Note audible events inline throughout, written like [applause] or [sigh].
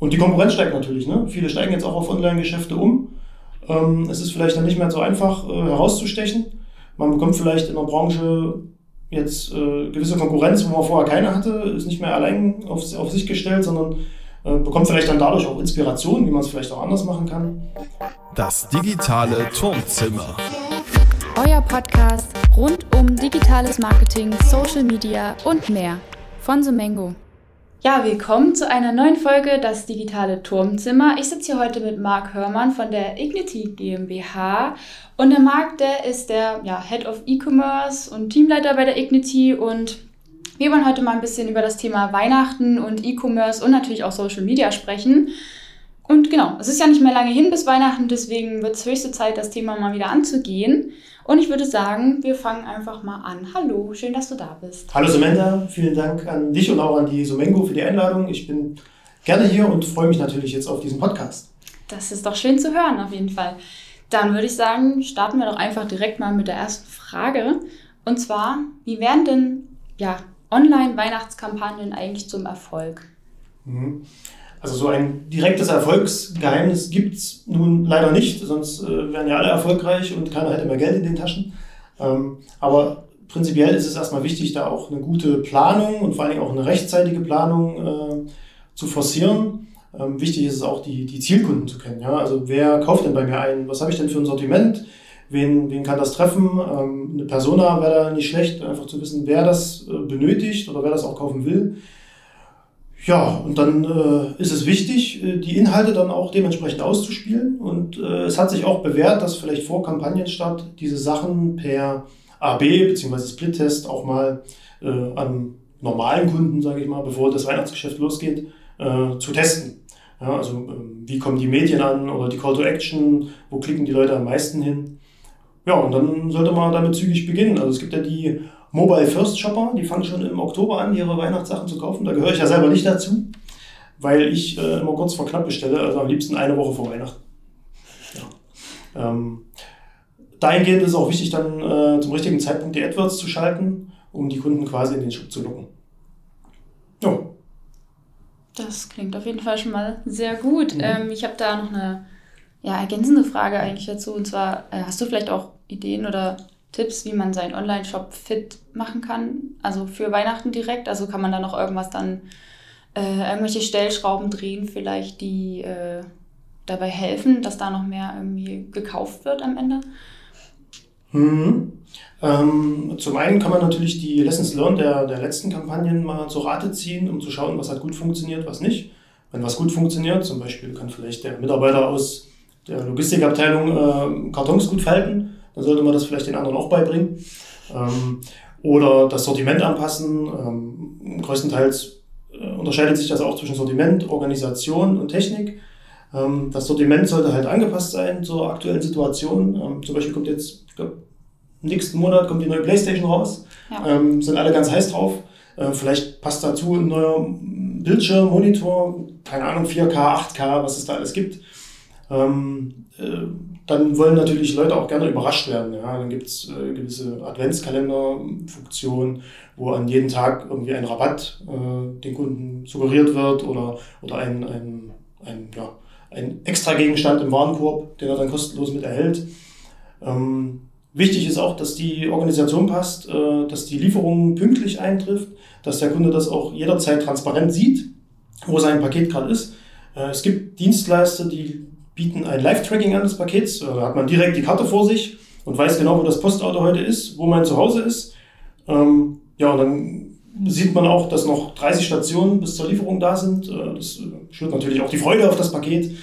und die Konkurrenz steigt natürlich. Ne? Viele steigen jetzt auch auf Online-Geschäfte um. Ähm, es ist vielleicht dann nicht mehr so einfach äh, herauszustechen. Man bekommt vielleicht in der Branche jetzt äh, gewisse Konkurrenz, wo man vorher keine hatte, ist nicht mehr allein auf, auf sich gestellt, sondern äh, bekommt vielleicht dann dadurch auch Inspiration, wie man es vielleicht auch anders machen kann. Das digitale Turmzimmer. Euer Podcast rund um digitales Marketing, Social Media und mehr von Sumengo. Ja, willkommen zu einer neuen Folge Das digitale Turmzimmer. Ich sitze hier heute mit Marc Hörmann von der Ignity GmbH. Und der Marc, der ist der ja, Head of E-Commerce und Teamleiter bei der Ignity. Und wir wollen heute mal ein bisschen über das Thema Weihnachten und E-Commerce und natürlich auch Social Media sprechen. Und genau, es ist ja nicht mehr lange hin bis Weihnachten, deswegen wird es höchste Zeit, das Thema mal wieder anzugehen. Und ich würde sagen, wir fangen einfach mal an. Hallo, schön, dass du da bist. Hallo Samantha, vielen Dank an dich und auch an die Sumengo für die Einladung. Ich bin gerne hier und freue mich natürlich jetzt auf diesen Podcast. Das ist doch schön zu hören, auf jeden Fall. Dann würde ich sagen, starten wir doch einfach direkt mal mit der ersten Frage. Und zwar, wie werden denn ja, Online-Weihnachtskampagnen eigentlich zum Erfolg? Mhm. Also so ein direktes Erfolgsgeheimnis gibt es nun leider nicht, sonst äh, wären ja alle erfolgreich und keiner hätte mehr Geld in den Taschen. Ähm, aber prinzipiell ist es erstmal wichtig, da auch eine gute Planung und vor allen Dingen auch eine rechtzeitige Planung äh, zu forcieren. Ähm, wichtig ist es auch, die, die Zielkunden zu kennen. Ja? Also wer kauft denn bei mir ein? Was habe ich denn für ein Sortiment? Wen, wen kann das treffen? Ähm, eine Persona wäre da nicht schlecht, einfach zu wissen, wer das äh, benötigt oder wer das auch kaufen will. Ja, und dann äh, ist es wichtig, äh, die Inhalte dann auch dementsprechend auszuspielen. Und äh, es hat sich auch bewährt, dass vielleicht vor Kampagnenstart diese Sachen per AB bzw. Split-Test auch mal äh, an normalen Kunden, sage ich mal, bevor das Weihnachtsgeschäft losgeht, äh, zu testen. Ja, also äh, wie kommen die Medien an oder die Call to Action, wo klicken die Leute am meisten hin. Ja, und dann sollte man damit zügig beginnen. Also es gibt ja die Mobile First Shopper, die fangen schon im Oktober an, ihre Weihnachtssachen zu kaufen. Da gehöre ich ja selber nicht dazu, weil ich äh, immer kurz vor knapp bestelle, also am liebsten eine Woche vor Weihnachten. Ja. Ähm, dahingehend ist es auch wichtig, dann äh, zum richtigen Zeitpunkt die AdWords zu schalten, um die Kunden quasi in den Shop zu locken. Ja. Das klingt auf jeden Fall schon mal sehr gut. Mhm. Ähm, ich habe da noch eine ja, ergänzende Frage eigentlich dazu. Und zwar, äh, hast du vielleicht auch Ideen oder Tipps, wie man seinen Online-Shop fit machen kann, also für Weihnachten direkt. Also kann man da noch irgendwas dann, äh, irgendwelche Stellschrauben drehen, vielleicht, die äh, dabei helfen, dass da noch mehr irgendwie gekauft wird am Ende? Mhm. Ähm, zum einen kann man natürlich die Lessons Learned der, der letzten Kampagnen mal zur Rate ziehen, um zu schauen, was hat gut funktioniert, was nicht. Wenn was gut funktioniert, zum Beispiel kann vielleicht der Mitarbeiter aus der Logistikabteilung äh, Kartons gut falten, dann sollte man das vielleicht den anderen auch beibringen. Ähm, oder das Sortiment anpassen. Ähm, größtenteils äh, unterscheidet sich das auch zwischen Sortiment, Organisation und Technik. Ähm, das Sortiment sollte halt angepasst sein zur aktuellen Situation. Ähm, zum Beispiel kommt jetzt, ich glaube, nächsten Monat kommt die neue Playstation raus. Ja. Ähm, sind alle ganz heiß drauf. Äh, vielleicht passt dazu ein neuer Bildschirm, Monitor, keine Ahnung, 4K, 8K, was es da alles gibt. Ähm, äh, dann wollen natürlich Leute auch gerne überrascht werden. Ja? Dann gibt es äh, gewisse Adventskalender-Funktionen, wo an jeden Tag irgendwie ein Rabatt äh, den Kunden suggeriert wird oder, oder ein, ein, ein, ja, ein extra Gegenstand im Warenkorb, den er dann kostenlos mit erhält. Ähm, wichtig ist auch, dass die Organisation passt, äh, dass die Lieferung pünktlich eintrifft, dass der Kunde das auch jederzeit transparent sieht, wo sein Paket gerade ist. Äh, es gibt Dienstleister, die bieten ein Live-Tracking an des Pakets. Da hat man direkt die Karte vor sich und weiß genau, wo das Postauto heute ist, wo mein Zuhause ist. Ähm, ja, und dann sieht man auch, dass noch 30 Stationen bis zur Lieferung da sind. Äh, das äh, schürt natürlich auch die Freude auf das Paket.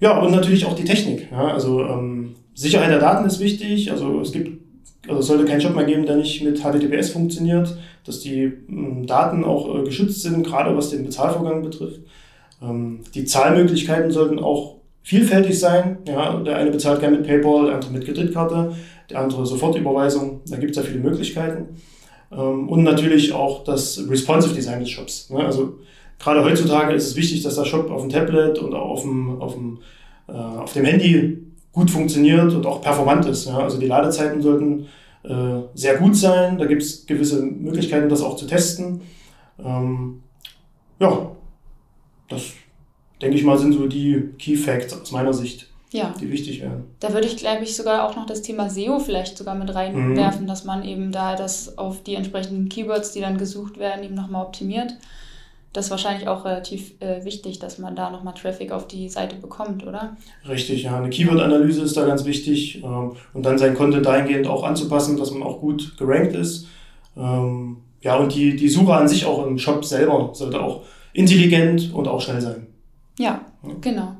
Ja, und natürlich auch die Technik. Ja, also ähm, Sicherheit der Daten ist wichtig. Also es gibt, also es sollte keinen Shop mehr geben, der nicht mit HTTPS funktioniert, dass die ähm, Daten auch äh, geschützt sind, gerade was den Bezahlvorgang betrifft. Ähm, die Zahlmöglichkeiten sollten auch vielfältig sein. Ja, der eine bezahlt gerne mit PayPal, der andere mit Kreditkarte, der andere Sofortüberweisung. Da gibt es ja viele Möglichkeiten. Ähm, und natürlich auch das Responsive Design des Shops. Also gerade heutzutage ist es wichtig, dass der Shop auf dem Tablet und auch auf dem, auf dem, äh, auf dem Handy gut funktioniert und auch performant ist. Ja? Also die Ladezeiten sollten äh, sehr gut sein. Da gibt es gewisse Möglichkeiten, das auch zu testen. Ähm, ja, das, denke ich mal, sind so die Key Facts aus meiner Sicht, Ja. die wichtig wären. Da würde ich, glaube ich, sogar auch noch das Thema SEO vielleicht sogar mit reinwerfen, dass man eben da das auf die entsprechenden Keywords, die dann gesucht werden, eben nochmal optimiert. Das ist wahrscheinlich auch relativ äh, wichtig, dass man da nochmal Traffic auf die Seite bekommt, oder? Richtig, ja. Eine Keyword-Analyse ist da ganz wichtig ähm, und dann sein Content dahingehend auch anzupassen, dass man auch gut gerankt ist. Ähm, ja, und die, die Suche an sich auch im Shop selber sollte auch intelligent und auch schnell sein. Ja, genau.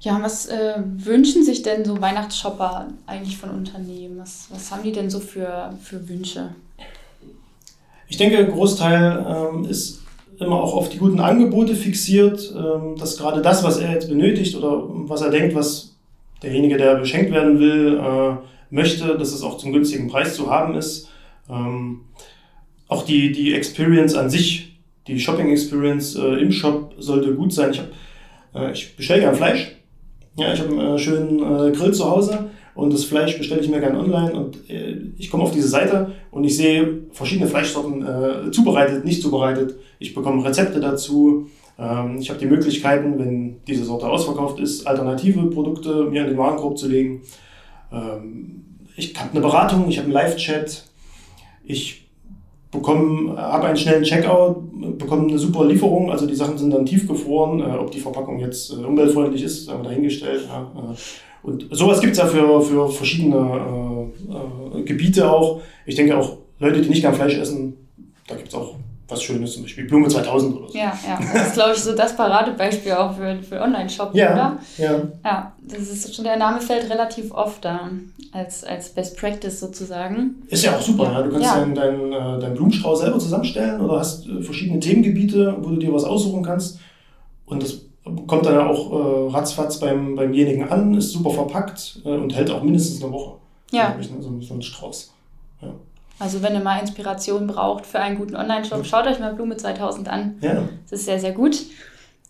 Ja, was äh, wünschen sich denn so Weihnachtsshopper eigentlich von Unternehmen? Was, was haben die denn so für, für Wünsche? Ich denke, ein Großteil ähm, ist immer auch auf die guten Angebote fixiert, ähm, dass gerade das, was er jetzt benötigt oder was er denkt, was derjenige, der beschenkt werden will, äh, möchte, dass es auch zum günstigen Preis zu haben ist. Ähm, auch die, die Experience an sich, die Shopping Experience äh, im Shop sollte gut sein. Ich, äh, ich bestelle gern Fleisch. Ja, ich habe einen äh, schönen äh, Grill zu Hause und das Fleisch bestelle ich mir gern online und äh, ich komme auf diese Seite und ich sehe verschiedene Fleischsorten äh, zubereitet, nicht zubereitet. Ich bekomme Rezepte dazu. Ähm, ich habe die Möglichkeiten, wenn diese Sorte ausverkauft ist, alternative Produkte mir in den Warenkorb zu legen. Ähm, ich habe eine Beratung, ich habe einen Live-Chat. Ich bekomme, habe einen schnellen Checkout, bekomme eine super Lieferung. Also die Sachen sind dann tiefgefroren. Äh, ob die Verpackung jetzt äh, umweltfreundlich ist, haben wir dahingestellt. Ja, äh, und sowas gibt's ja für, für verschiedene äh, äh, Gebiete auch. Ich denke auch, Leute, die nicht gern Fleisch essen, da gibt's auch was Schönes, zum Beispiel Blume 2000 oder so. Ja, ja. Das ist, glaube ich, so das Paradebeispiel auch für, für Online-Shopping, Ja, oder? ja. Ja, das ist schon, der Name fällt relativ oft da, als, als Best Practice sozusagen. Ist ja auch super. Ja. Ja. Du kannst Ja. deinen deinen, äh, deinen Blumenstrauß selber zusammenstellen oder hast äh, verschiedene Themengebiete, wo du dir was aussuchen kannst. Und das kommt dann ja auch äh, ratzfatz beim, beimjenigen an, ist super verpackt äh, und hält auch mindestens eine Woche. Ja. Ich, ne? so, so ein Strauß. Also wenn ihr mal Inspiration braucht für einen guten Online-Shop, schaut euch mal Blume 2000 an. Ja. Das ist sehr, sehr gut.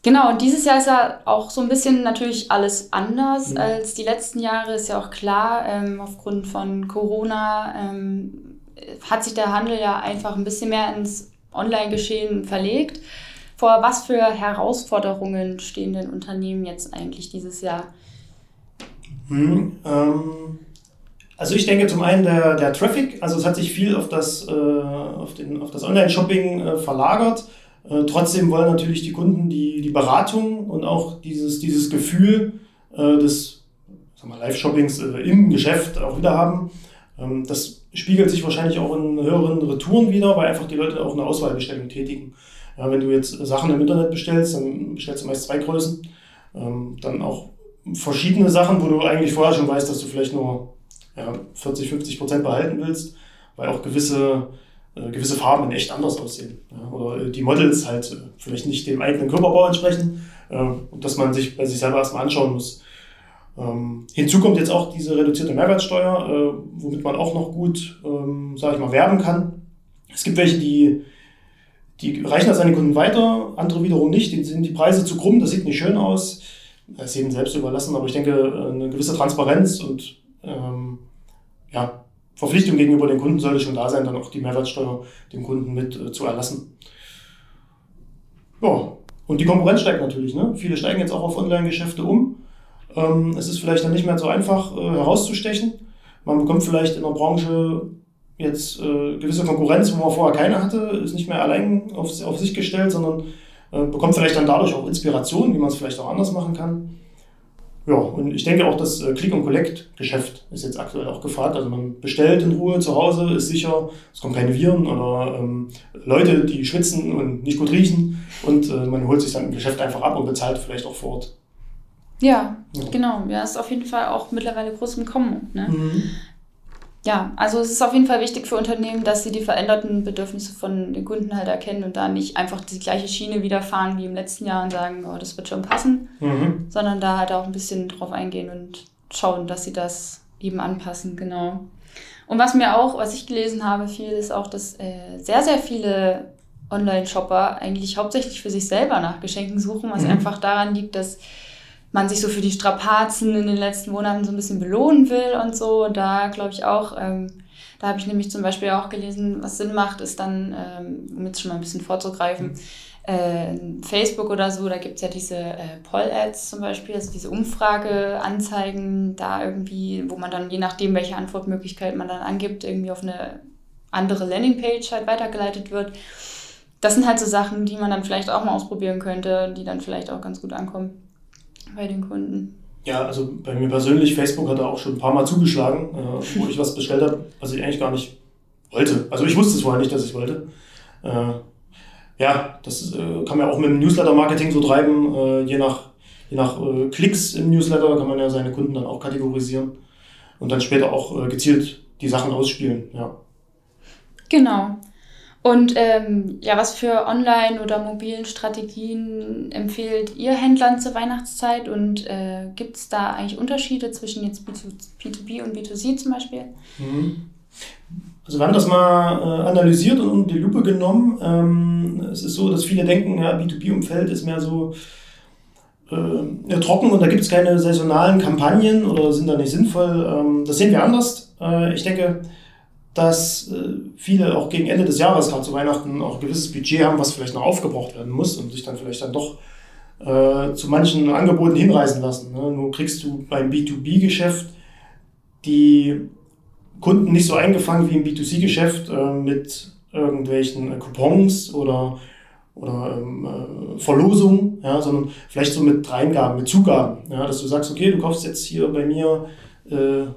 Genau, und dieses Jahr ist ja auch so ein bisschen natürlich alles anders Mhm. als die letzten Jahre, ist ja auch klar. Ähm, aufgrund von Corona ähm, hat sich der Handel ja einfach ein bisschen mehr ins Online-Geschehen verlegt. Vor was für Herausforderungen stehen denn Unternehmen jetzt eigentlich dieses Jahr? Hm, ähm, also ich denke zum einen der, der Traffic, also es hat sich viel auf das, äh, auf auf das Online-Shopping äh, verlagert. Äh, trotzdem wollen natürlich die Kunden die, die Beratung und auch dieses, dieses Gefühl äh, des Live-Shoppings äh, im Geschäft auch wieder haben. Ähm, das spiegelt sich wahrscheinlich auch in höheren Retouren wieder, weil einfach die Leute auch eine Auswahlbestellung tätigen. Ja, wenn du jetzt Sachen im Internet bestellst, dann bestellst du meist zwei Größen. Ähm, dann auch verschiedene Sachen, wo du eigentlich vorher schon weißt, dass du vielleicht nur ja, 40, 50 Prozent behalten willst, weil auch gewisse, äh, gewisse Farben echt anders aussehen. Ja, oder die Models halt äh, vielleicht nicht dem eigenen Körperbau entsprechen äh, und dass man sich bei sich selber erstmal anschauen muss. Ähm, hinzu kommt jetzt auch diese reduzierte Mehrwertsteuer, äh, womit man auch noch gut, ähm, sage ich mal, werben kann. Es gibt welche, die, die reichen das an die Kunden weiter, andere wiederum nicht, denen sind die Preise zu krumm, das sieht nicht schön aus. Das ist jedem selbst überlassen, aber ich denke, äh, eine gewisse Transparenz und ähm, ja, Verpflichtung gegenüber den Kunden sollte schon da sein, dann auch die Mehrwertsteuer dem Kunden mit äh, zu erlassen. Ja, und die Konkurrenz steigt natürlich. Ne? Viele steigen jetzt auch auf Online-Geschäfte um. Ähm, es ist vielleicht dann nicht mehr so einfach äh, herauszustechen. Man bekommt vielleicht in der Branche jetzt äh, gewisse Konkurrenz, wo man vorher keine hatte, ist nicht mehr allein auf, auf sich gestellt, sondern äh, bekommt vielleicht dann dadurch auch Inspiration, wie man es vielleicht auch anders machen kann. Ja, und ich denke auch, das äh, Click- und Collect-Geschäft ist jetzt aktuell auch gefragt. Also man bestellt in Ruhe zu Hause, ist sicher, es kommen keine Viren oder ähm, Leute, die schwitzen und nicht gut riechen und äh, man holt sich dann im Geschäft einfach ab und bezahlt vielleicht auch vor Ort. Ja, Ja. genau. Ja, ist auf jeden Fall auch mittlerweile groß im Kommen. Ne? Mhm. Ja, also es ist auf jeden Fall wichtig für Unternehmen, dass sie die veränderten Bedürfnisse von den Kunden halt erkennen und da nicht einfach die gleiche Schiene wieder fahren wie im letzten Jahr und sagen, oh, das wird schon passen, Mhm. sondern da halt auch ein bisschen drauf eingehen und schauen, dass sie das eben anpassen, genau. Und was mir auch, was ich gelesen habe, viel ist auch, dass äh, sehr, sehr viele Online-Shopper eigentlich hauptsächlich für sich selber nach Geschenken suchen, was Mhm. einfach daran liegt, dass man sich so für die Strapazen in den letzten Monaten so ein bisschen belohnen will und so. Da glaube ich auch, ähm, da habe ich nämlich zum Beispiel auch gelesen, was Sinn macht, ist dann, ähm, um jetzt schon mal ein bisschen vorzugreifen, äh, Facebook oder so, da gibt es ja diese äh, Poll-Ads zum Beispiel, also diese Umfrage-Anzeigen, da irgendwie, wo man dann je nachdem, welche Antwortmöglichkeit man dann angibt, irgendwie auf eine andere Landingpage halt weitergeleitet wird. Das sind halt so Sachen, die man dann vielleicht auch mal ausprobieren könnte, die dann vielleicht auch ganz gut ankommen bei den Kunden. Ja, also bei mir persönlich, Facebook hat da auch schon ein paar Mal zugeschlagen, äh, wo [laughs] ich was bestellt habe, was ich eigentlich gar nicht wollte. Also ich wusste es vorher nicht, dass ich wollte. Äh, ja, das äh, kann man ja auch mit dem Newsletter-Marketing so treiben. Äh, je nach, je nach äh, Klicks im Newsletter kann man ja seine Kunden dann auch kategorisieren und dann später auch äh, gezielt die Sachen ausspielen. Ja. Genau. Und ähm, ja, was für Online- oder mobilen Strategien empfiehlt ihr Händlern zur Weihnachtszeit? Und äh, gibt es da eigentlich Unterschiede zwischen jetzt B2B und B2C zum Beispiel? Mhm. Also wir haben das mal äh, analysiert und unter die Lupe genommen. Ähm, es ist so, dass viele denken, ja, B2B-Umfeld ist mehr so äh, trocken und da gibt es keine saisonalen Kampagnen oder sind da nicht sinnvoll. Ähm, das sehen wir anders. Äh, ich denke, dass äh, viele auch gegen Ende des Jahres, gerade zu Weihnachten, auch ein gewisses Budget haben, was vielleicht noch aufgebraucht werden muss und sich dann vielleicht dann doch äh, zu manchen Angeboten hinreißen lassen. Ne? Nur kriegst du beim B2B-Geschäft die Kunden nicht so eingefangen wie im B2C-Geschäft äh, mit irgendwelchen Coupons oder, oder ähm, äh, Verlosungen, ja, sondern vielleicht so mit Dreingaben, mit Zugaben. Ja, dass du sagst, okay, du kaufst jetzt hier bei mir 100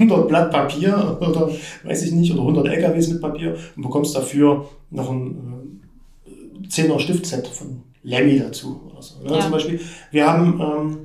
äh, Blatt Papier [laughs] oder weiß ich nicht, oder 100 LKWs mit Papier und bekommst dafür noch ein äh, 10er Stiftset von Lemmy dazu. Oder so, ne? ja. Zum Beispiel, wir haben ähm,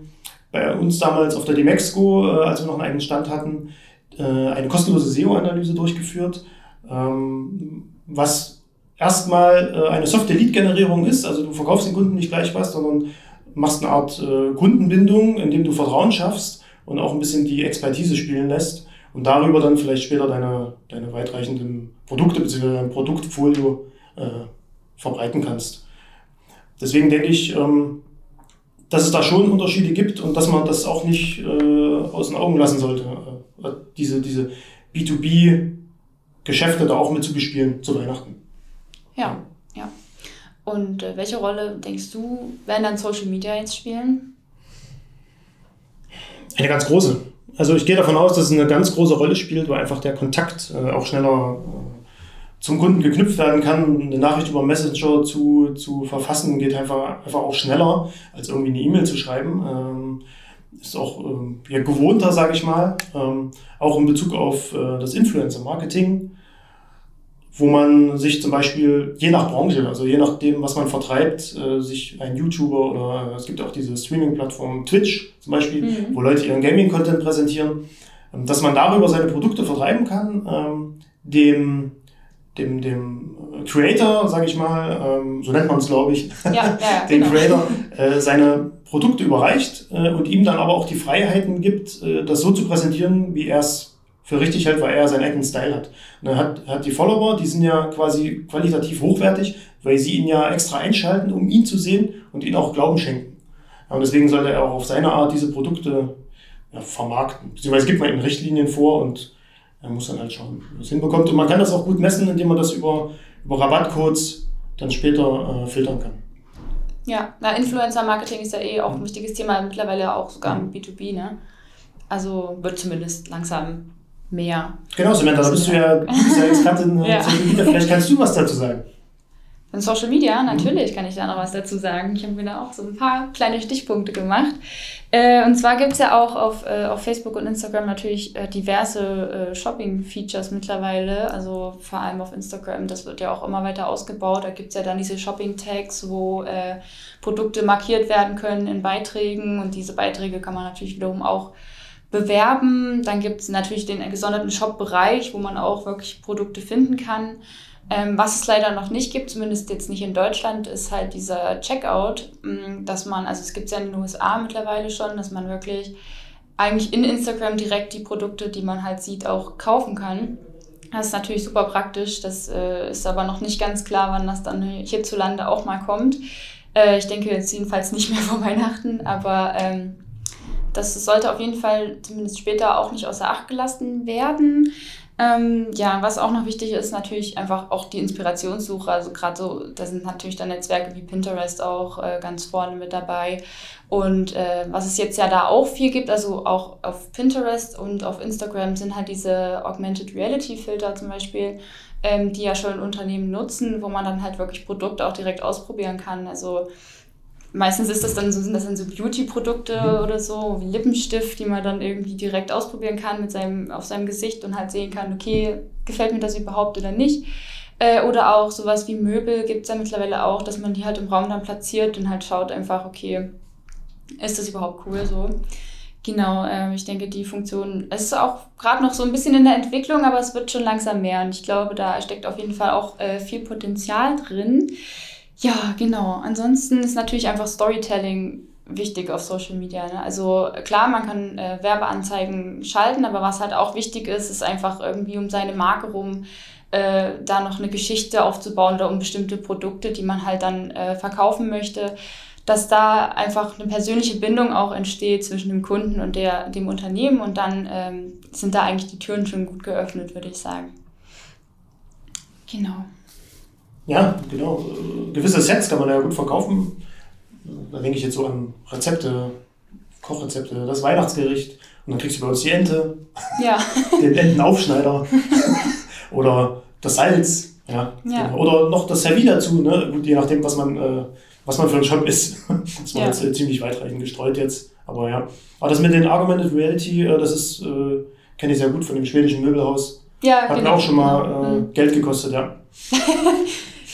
bei uns damals auf der Demexco, äh, als wir noch einen eigenen Stand hatten, äh, eine kostenlose SEO-Analyse durchgeführt, ähm, was erstmal äh, eine Software-Lead-Generierung ist. Also du verkaufst den Kunden nicht gleich was, sondern machst eine Art äh, Kundenbindung, indem du Vertrauen schaffst und auch ein bisschen die Expertise spielen lässt und darüber dann vielleicht später deine, deine weitreichenden Produkte bzw. dein Produktfolio äh, verbreiten kannst. Deswegen denke ich, ähm, dass es da schon Unterschiede gibt und dass man das auch nicht äh, aus den Augen lassen sollte, äh, diese, diese B2B-Geschäfte da auch mit zu bespielen zu Weihnachten. Ja, ja. Und äh, welche Rolle denkst du, werden dann Social Media jetzt spielen? Eine ganz große. Also ich gehe davon aus, dass es eine ganz große Rolle spielt, weil einfach der Kontakt äh, auch schneller äh, zum Kunden geknüpft werden kann. Eine Nachricht über Messenger zu, zu verfassen geht einfach, einfach auch schneller, als irgendwie eine E-Mail zu schreiben. Ähm, ist auch ähm, ja, gewohnter, sage ich mal. Ähm, auch in Bezug auf äh, das Influencer-Marketing wo man sich zum Beispiel je nach Branche, also je nachdem, was man vertreibt, äh, sich ein YouTuber oder es gibt auch diese Streaming-Plattform Twitch zum Beispiel, mhm. wo Leute ihren Gaming-Content präsentieren, ähm, dass man darüber seine Produkte vertreiben kann, ähm, dem, dem, dem Creator, sage ich mal, ähm, so nennt man es, glaube ich, ja, [laughs] ja, dem genau. Creator [laughs] äh, seine Produkte überreicht äh, und ihm dann aber auch die Freiheiten gibt, das so zu präsentieren, wie er es für richtig hält, weil er seinen eigenen Style hat. Und er hat, hat die Follower, die sind ja quasi qualitativ hochwertig, weil sie ihn ja extra einschalten, um ihn zu sehen und ihn auch Glauben schenken. Und deswegen sollte er auch auf seine Art diese Produkte ja, vermarkten. Beziehungsweise gibt man ihm Richtlinien vor und er muss dann halt schauen, wie er es hinbekommt. Und man kann das auch gut messen, indem man das über, über Rabattcodes dann später äh, filtern kann. Ja, na, Influencer-Marketing ist ja eh auch ein wichtiges Thema, mittlerweile auch sogar im B2B, ne? Also wird zumindest langsam mehr. Genau, Samantha, da bist du ja, bist ja Expertin [laughs] ja. Social Media. Vielleicht kannst du was dazu sagen. In Social Media, natürlich mhm. kann ich da noch was dazu sagen. Ich habe mir da auch so ein paar kleine Stichpunkte gemacht. Äh, und zwar gibt es ja auch auf, äh, auf Facebook und Instagram natürlich äh, diverse Shopping-Features mittlerweile. Also vor allem auf Instagram, das wird ja auch immer weiter ausgebaut. Da gibt es ja dann diese Shopping-Tags, wo Produkte markiert werden können in Beiträgen. Und diese Beiträge kann man natürlich wiederum auch bewerben. Dann gibt es natürlich den gesonderten Shop-Bereich, wo man auch wirklich Produkte finden kann. Ähm, was es leider noch nicht gibt, zumindest jetzt nicht in Deutschland, ist halt dieser Checkout, mm, dass man, also es gibt es ja in den USA mittlerweile schon, dass man wirklich eigentlich in Instagram direkt die Produkte, die man halt sieht, auch kaufen kann. Das ist natürlich super praktisch. Das äh, ist aber noch nicht ganz klar, wann das dann hierzulande auch mal kommt. Äh, ich denke jetzt jedenfalls nicht mehr [laughs] vor Weihnachten, aber ähm, das sollte auf jeden Fall zumindest später auch nicht außer Acht gelassen werden. Ähm, ja, was auch noch wichtig ist, natürlich einfach auch die Inspirationssuche. Also gerade so, da sind natürlich dann Netzwerke wie Pinterest auch äh, ganz vorne mit dabei. Und äh, was es jetzt ja da auch viel gibt, also auch auf Pinterest und auf Instagram sind halt diese Augmented Reality Filter zum Beispiel, ähm, die ja schon Unternehmen nutzen, wo man dann halt wirklich Produkte auch direkt ausprobieren kann. Also meistens ist das dann so, sind das dann so Beauty-Produkte mhm. oder so, wie Lippenstift, die man dann irgendwie direkt ausprobieren kann mit seinem, auf seinem Gesicht und halt sehen kann, okay, gefällt mir das überhaupt oder nicht. Äh, oder auch sowas wie Möbel gibt es ja mittlerweile auch, dass man die halt im Raum dann platziert und halt schaut einfach, okay, ist das überhaupt cool so. Genau, äh, ich denke, die Funktion, es ist auch gerade noch so ein bisschen in der Entwicklung, aber es wird schon langsam mehr und ich glaube, da steckt auf jeden Fall auch äh, viel Potenzial drin. Ja, genau. Ansonsten ist natürlich einfach Storytelling wichtig auf Social Media. Ne? Also klar, man kann äh, Werbeanzeigen schalten, aber was halt auch wichtig ist, ist einfach irgendwie um seine Marke rum äh, da noch eine Geschichte aufzubauen oder um bestimmte Produkte, die man halt dann äh, verkaufen möchte, dass da einfach eine persönliche Bindung auch entsteht zwischen dem Kunden und der, dem Unternehmen und dann ähm, sind da eigentlich die Türen schon gut geöffnet, würde ich sagen. Genau. Ja, genau. Gewisse Sets kann man ja gut verkaufen. Da denke ich jetzt so an Rezepte, Kochrezepte, das Weihnachtsgericht. Und dann kriegst du bei uns die Ente, ja. [laughs] den Entenaufschneider [laughs] oder das Salz. Ja, ja. Genau. Oder noch das Servie dazu, ne? Gut, je nachdem, was man, äh, was man für ein Shop ist. [laughs] Das war ja. jetzt äh, ziemlich weitreichend gestreut jetzt. Aber ja. Aber das mit den Argumented Reality, äh, das ist, äh, kenne ich sehr gut von dem schwedischen Möbelhaus. Ja, Hat genau. mir auch schon mal äh, mhm. Geld gekostet, ja.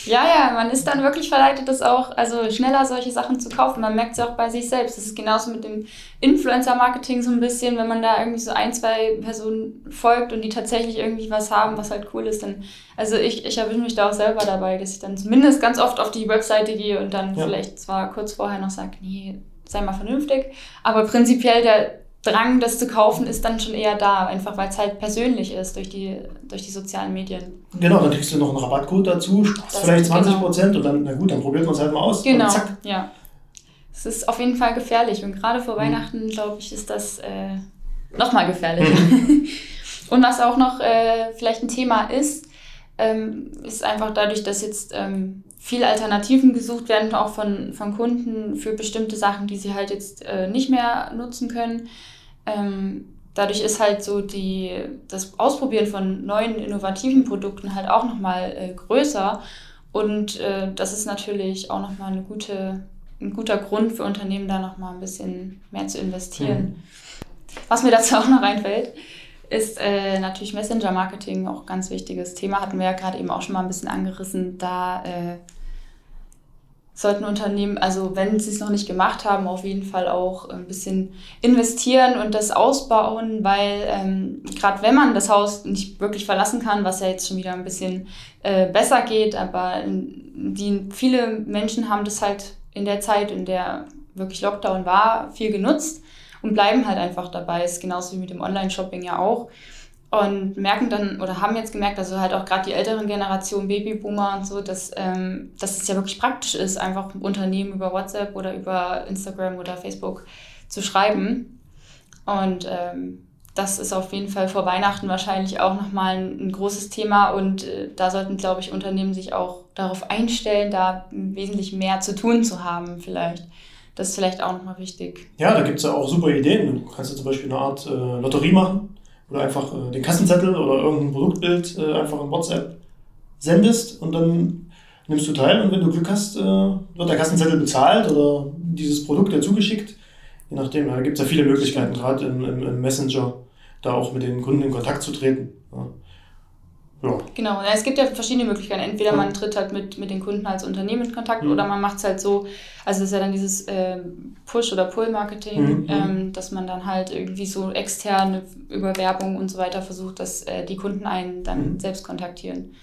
Ja, ja, man ist dann wirklich verleitet, das auch, also schneller solche Sachen zu kaufen. Man merkt es auch bei sich selbst. Das ist genauso mit dem Influencer-Marketing so ein bisschen, wenn man da irgendwie so ein, zwei Personen folgt und die tatsächlich irgendwie was haben, was halt cool ist, dann, also ich, ich erwische mich da auch selber dabei, dass ich dann zumindest ganz oft auf die Webseite gehe und dann ja. vielleicht zwar kurz vorher noch sage, nee, sei mal vernünftig, aber prinzipiell der, Drang, das zu kaufen, ist dann schon eher da, einfach weil es halt persönlich ist durch die, durch die sozialen Medien. Genau, dann kriegst du noch einen Rabattcode dazu, vielleicht 20 genau. Prozent genau. und dann, na gut, dann probiert man es halt mal aus. Genau, ja. Es ist auf jeden Fall gefährlich und gerade vor mhm. Weihnachten, glaube ich, ist das äh, nochmal gefährlich. Mhm. [laughs] und was auch noch äh, vielleicht ein Thema ist, ähm, ist einfach dadurch, dass jetzt ähm, viele Alternativen gesucht werden, auch von, von Kunden für bestimmte Sachen, die sie halt jetzt äh, nicht mehr nutzen können ähm, dadurch ist halt so die, das Ausprobieren von neuen innovativen Produkten halt auch nochmal äh, größer. Und äh, das ist natürlich auch nochmal eine gute, ein guter Grund für Unternehmen, da nochmal ein bisschen mehr zu investieren. Mhm. Was mir dazu auch noch einfällt, ist äh, natürlich Messenger-Marketing auch ein ganz wichtiges Thema. Hatten wir ja gerade eben auch schon mal ein bisschen angerissen. Da äh, sollten Unternehmen, also wenn sie es noch nicht gemacht haben, auf jeden Fall auch ein bisschen investieren und das ausbauen, weil ähm, gerade wenn man das Haus nicht wirklich verlassen kann, was ja jetzt schon wieder ein bisschen äh, besser geht, aber die, viele Menschen haben das halt in der Zeit, in der wirklich Lockdown war, viel genutzt und bleiben halt einfach dabei. Ist genauso wie mit dem Online-Shopping ja auch und merken dann oder haben jetzt gemerkt, also halt auch gerade die älteren Generationen, Babyboomer und so, dass, ähm, dass es ja wirklich praktisch ist, einfach Unternehmen über WhatsApp oder über Instagram oder Facebook zu schreiben. Und ähm, das ist auf jeden Fall vor Weihnachten wahrscheinlich auch nochmal ein, ein großes Thema und äh, da sollten, glaube ich, Unternehmen sich auch darauf einstellen, da wesentlich mehr zu tun zu haben vielleicht. Das ist vielleicht auch nochmal wichtig. Ja, da gibt es ja auch super Ideen. Du kannst ja zum Beispiel eine Art äh, Lotterie machen oder einfach äh, den Kassenzettel oder irgendein Produktbild äh, einfach in WhatsApp sendest und dann nimmst du teil und wenn du Glück hast, äh, wird der Kassenzettel bezahlt oder dieses Produkt dir zugeschickt. Je nachdem, da gibt es ja viele Möglichkeiten, gerade im, im, im, Messenger, da auch mit den Kunden in Kontakt zu treten. Ja. Ja. Genau, es gibt ja verschiedene Möglichkeiten. Entweder man tritt halt mit, mit den Kunden als Unternehmen in Kontakt mhm. oder man macht es halt so, also das ist ja dann dieses äh, Push- oder Pull-Marketing, mhm. mhm. ähm, dass man dann halt irgendwie so externe über Werbung und so weiter versucht, dass äh, die Kunden einen dann mhm. selbst kontaktieren.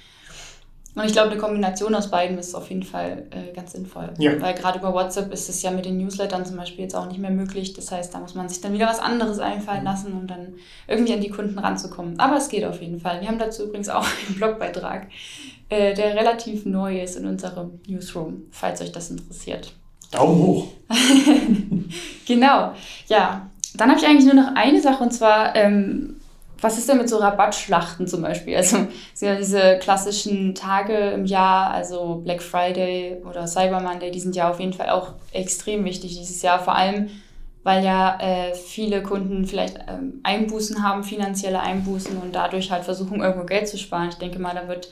Und ich glaube, eine Kombination aus beiden ist auf jeden Fall äh, ganz sinnvoll. Ja. Weil gerade über WhatsApp ist es ja mit den Newslettern zum Beispiel jetzt auch nicht mehr möglich. Das heißt, da muss man sich dann wieder was anderes einfallen lassen, um dann irgendwie an die Kunden ranzukommen. Aber es geht auf jeden Fall. Wir haben dazu übrigens auch [laughs] einen Blogbeitrag, äh, der relativ neu ist in unserem Newsroom, falls euch das interessiert. Daumen hoch. [laughs] genau. Ja, dann habe ich eigentlich nur noch eine Sache und zwar. Ähm, Was ist denn mit so Rabattschlachten zum Beispiel? Also ja diese klassischen Tage im Jahr, also Black Friday oder Cyber Monday, die sind ja auf jeden Fall auch extrem wichtig dieses Jahr. Vor allem, weil ja äh, viele Kunden vielleicht ähm, Einbußen haben, finanzielle Einbußen und dadurch halt versuchen, irgendwo Geld zu sparen. Ich denke mal, da wird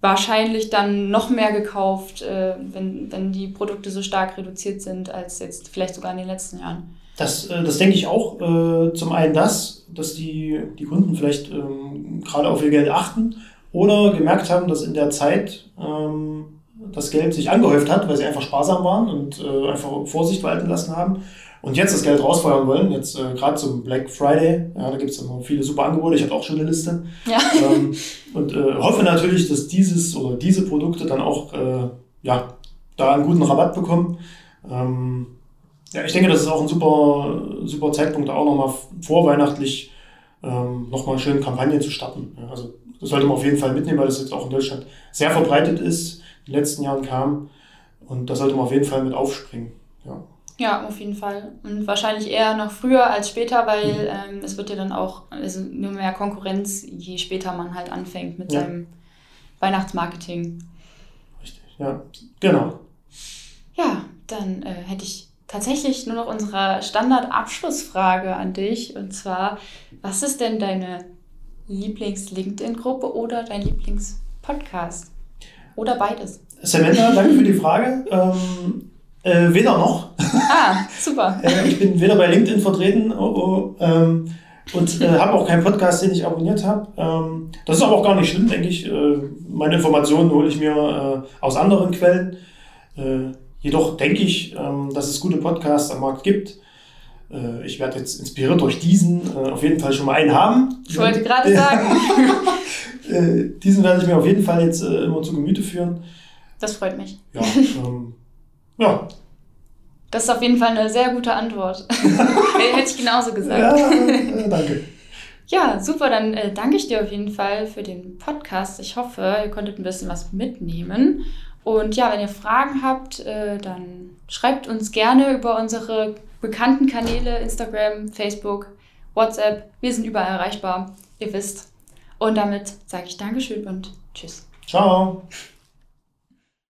wahrscheinlich dann noch mehr gekauft, äh, wenn, wenn die Produkte so stark reduziert sind, als jetzt vielleicht sogar in den letzten Jahren. Das, äh, das denke ich auch. Äh, zum einen das, dass die, die Kunden vielleicht ähm, gerade auf ihr Geld achten oder gemerkt haben, dass in der Zeit ähm, das Geld sich angehäuft hat, weil sie einfach sparsam waren und äh, einfach Vorsicht walten lassen haben und jetzt das Geld rausfeuern wollen. Jetzt äh, gerade zum Black Friday, ja, da gibt es immer viele super Angebote. Ich habe auch schon eine Liste. Ja. [laughs] Ähm, und äh, hoffe natürlich, dass dieses oder diese Produkte dann auch äh, ja, da einen guten Rabatt bekommen. Ähm, ja, ich denke, das ist auch ein super, super Zeitpunkt, auch nochmal vorweihnachtlich ähm, nochmal schön Kampagnen zu starten. Ja, also das sollte man auf jeden Fall mitnehmen, weil das jetzt auch in Deutschland sehr verbreitet ist, in den letzten Jahren kam. Und da sollte man auf jeden Fall mit aufspringen. Ja. Ja, auf jeden Fall. Und wahrscheinlich eher noch früher als später, weil mhm. ähm, es wird ja dann auch also nur mehr Konkurrenz, je später man halt anfängt mit ja. seinem Weihnachtsmarketing. Richtig, ja, genau. Ja, dann äh, hätte ich tatsächlich nur noch unsere Standardabschlussfrage an dich. Und zwar, was ist denn deine Lieblings-LinkedIn-Gruppe oder dein Lieblings-Podcast? Oder beides? Samantha, danke für die Frage. Ähm, äh, weder noch. Ah, [laughs] super. äh, ich bin weder bei LinkedIn vertreten oh, oh, ähm, und äh, habe auch keinen Podcast, den ich abonniert habe. Ähm, das ist aber auch gar nicht schlimm, denke ich. Äh, meine Informationen hole ich mir äh, aus anderen Quellen. Jedoch denke ich, ähm, dass es gute Podcasts am Markt gibt. Äh, ich werde jetzt inspiriert durch diesen äh, auf jeden Fall schon mal einen haben. Ich wollte gerade sagen. [laughs] Äh, diesen werde ich mir auf jeden Fall jetzt immer zu Gemüte führen. Das freut mich. Ja, ähm, ja. Das ist auf jeden Fall eine sehr gute Antwort. [laughs] Hätte ich genauso gesagt. Ja, danke. Ja, super. Dann äh, danke ich dir auf jeden Fall für den Podcast. Ich hoffe, ihr konntet ein bisschen was mitnehmen. Und ja, wenn ihr Fragen habt, äh, dann schreibt uns gerne über unsere bekannten Kanäle, Instagram, Facebook, WhatsApp. Wir sind überall erreichbar, ihr wisst. Und damit sage ich Dankeschön und Tschüss. Ciao.